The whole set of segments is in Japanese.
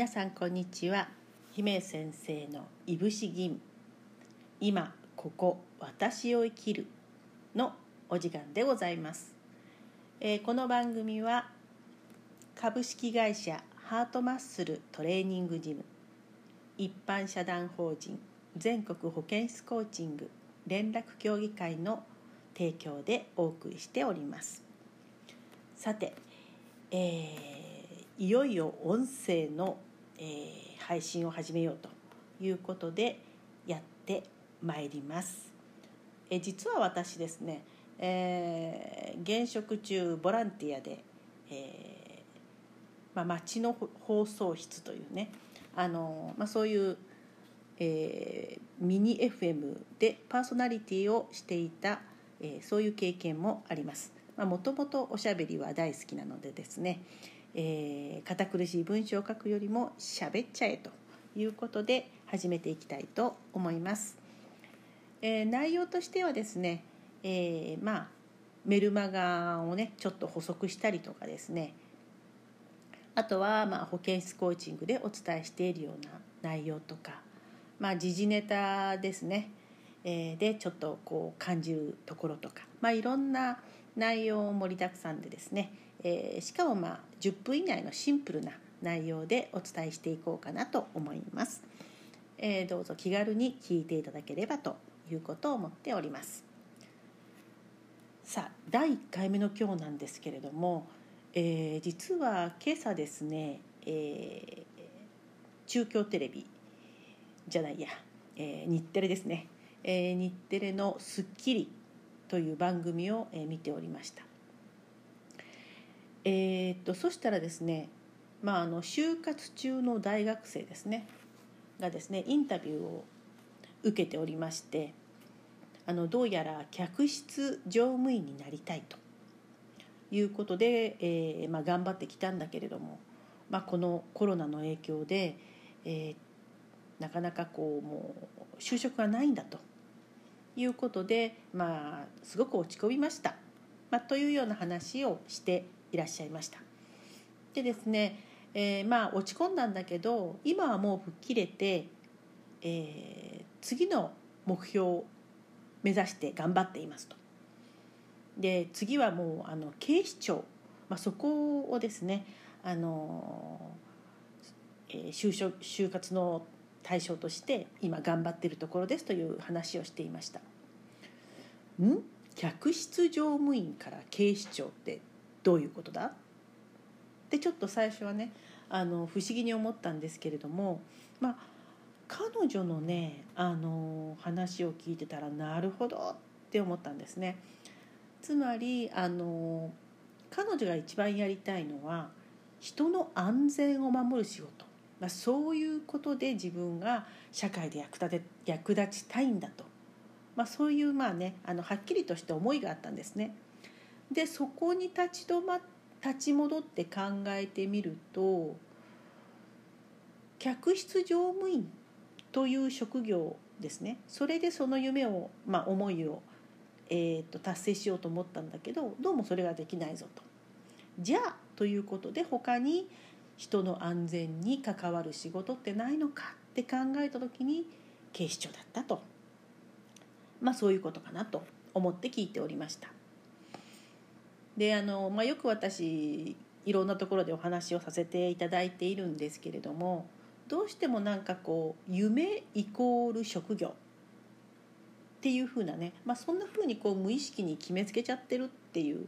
皆さんこんにちは。姫先生のいぶし銀。今ここ私を生きるのお時間でございます、えーこの番組は株式会社ハートマッスルトレーニングジム。一般社団法人全国保健室コーチング連絡協議会の提供でお送りしております。さて、えーいよいよ音声の、えー配信を始めようということでやってまいります、え実は私ですね、えー現職中ボランティアで、えーまあ、町の放送室というねあの、まあ、そういう、えーミニ FM でパーソナリティをしていた、えーそういう経験もあります。もともとおしゃべりは大好きなのでですね、えー堅苦しい文章を書くよりもしゃべっちゃえということで始めていきたいと思います、えー内容としてはですね、えーまあメルマガをねちょっと補足したりとかですね。あとはまあ保健室コーチングでお伝えしているような内容とか、まあ、時事ネタですね、えーでちょっとこう感じるところとか、まあ、いろんな内容盛りだくさんでですね、えーしかもまあ10分以内のシンプルな内容でお伝えしていこうかなと思います、えーどうぞ気軽に聞いていただければということを思っております。さあ第1回目の今日なんですけれども、えー実は今朝ですね、えー中京テレビじゃないや、えー日テレですね、えー日テレの『スッキリ』という番組を、え見ておりました。えーっとそしたらですね、まあ、あの就活中の大学生ですねがですねインタビューを受けておりましてあのどうやら客室乗務員になりたいということで、えーまあ、頑張ってきたんだけれども、まあ、このコロナの影響で、えーなかなかこうもう就職がないんだということで、まあ、すごく落ち込みました、まあ、というような話をしていらっしゃいました。でですね、えーまあ落ち込んだんだけど今はもう吹っ切れて、えー次の目標を目指して頑張っていますと。で次はもうあの警視庁、まあ、そこをですねあの、えー就職就活の対象として今頑張っているところですという話をしていました。ん？客室乗務員から警視庁ってどういうことだ？でちょっと最初はねあの不思議に思ったんですけれどもまあ彼女のねあの話を聞いてたらなるほどって思ったんですね。つまりあの彼女が一番やりたいのは人の安全を守る仕事、まあ、そういうことで自分が社会で役立て役立ちたいんだと、まあ、そういうまあねあのはっきりとした思いがあったんですね。でそこに立ち止ま立ち戻って考えてみると客室乗務員という職業ですねそれでその夢を、まあ、思いを、えー、と達成しようと思ったんだけどどうもそれができないぞと。じゃあということで他に人の安全に関わる仕事ってないのかって考えた時に警視庁だったとまあそういうことかなと思って聞いておりました。であの、まあ、よく私いろんなところでお話をさせていただいているんですけれどもどうしてもなんかこう夢イコール職業っていうふうなね、まあ、そんなふうにこう無意識に決めつけちゃってるっていう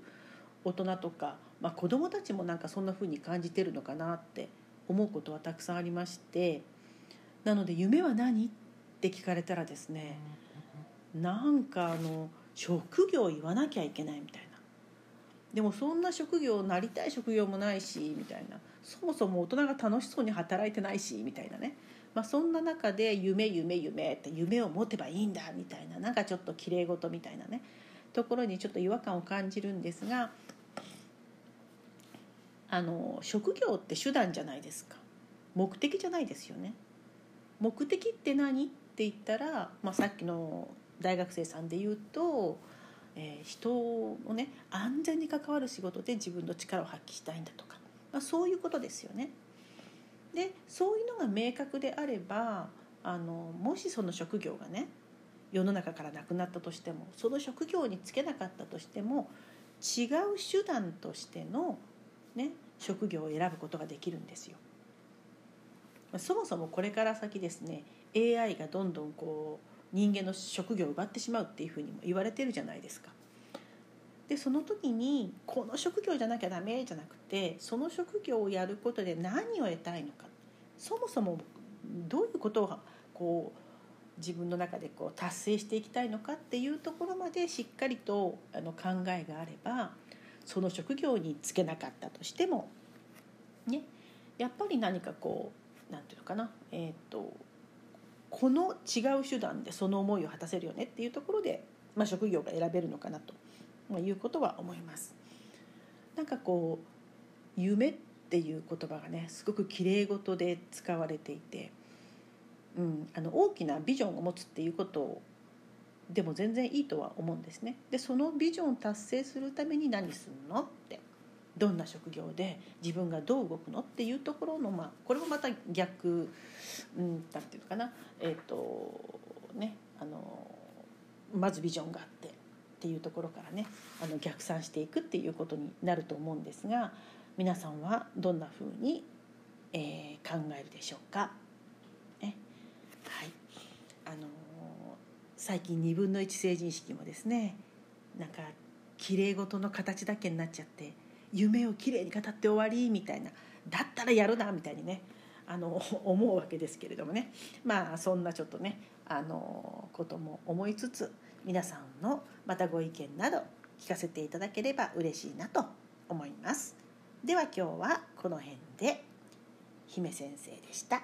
大人とか、まあ、子どもたちもなんかそんなふうに感じてるのかなって思うことはたくさんありましてなので「夢は何?」って聞かれたらですねなんかあの職業言わなきゃいけないみたいな。でもそんな職業なりたい職業もないしみたいな。そもそも大人が楽しそうに働いてないしみたいなね、まあ、そんな中で夢夢夢って夢を持てばいいんだみたいな。なんかちょっときれい事みたいなね。ところにちょっと違和感を感じるんですがあの職業って手段じゃないですか。目的じゃないですよね。目的って何って言ったら、まあ、さっきの大学生さんで言うと、えー人のね安全に関わる仕事で自分の力を発揮したいんだとか、まあ、そういうことですよね。でそういうのが明確であればあのもしその職業がね世の中からなくなったとしてもその職業に就けなかったとしても違う手段としての、ね、職業を選ぶことができるんですよ。そもそもこれから先ですね AI がどんどんこう人間の職業を奪ってしまうっていうふうにも言われてるじゃないですか。でその時にこの職業じゃなきゃダメじゃなくてその職業をやることで何を得たいのかそもそもどういうことをこう自分の中でこう達成していきたいのかっていうところまでしっかりとあの考えがあればその職業に就けなかったとしてもねやっぱり何かこうなんていうのかなえっ、ー、とこの違う手段でその思いを果たせるよねっていうところで、まあ、職業が選べるのかなということは思います。なんかこう夢っていう言葉がねすごくきれい事で使われていてうん、あの大きなビジョンを持つっていうことでも全然いいとは思うんですね。でそのビジョンを達成するために何するのってどんな職業で自分がどう動くのっていうところの、まあ、これもまた逆、うん、なんていうのかなえっ、ー、とねあのまずビジョンがあってっていうところからねあの逆算していくっていうことになると思うんですが皆さんはどんなふうに、えー、考えるでしょうか？あの最近2分の1成人式もですねなんかきれい事の形だけになっちゃって夢をきれいに語って終わりみたいなだったらやるなみたいにねあの思うわけですけれどもねまあそんなちょっとねあのことも思いつつ皆さんのまたご意見など聞かせていただければ嬉しいなと思います。では今日はこの辺で姫先生でした。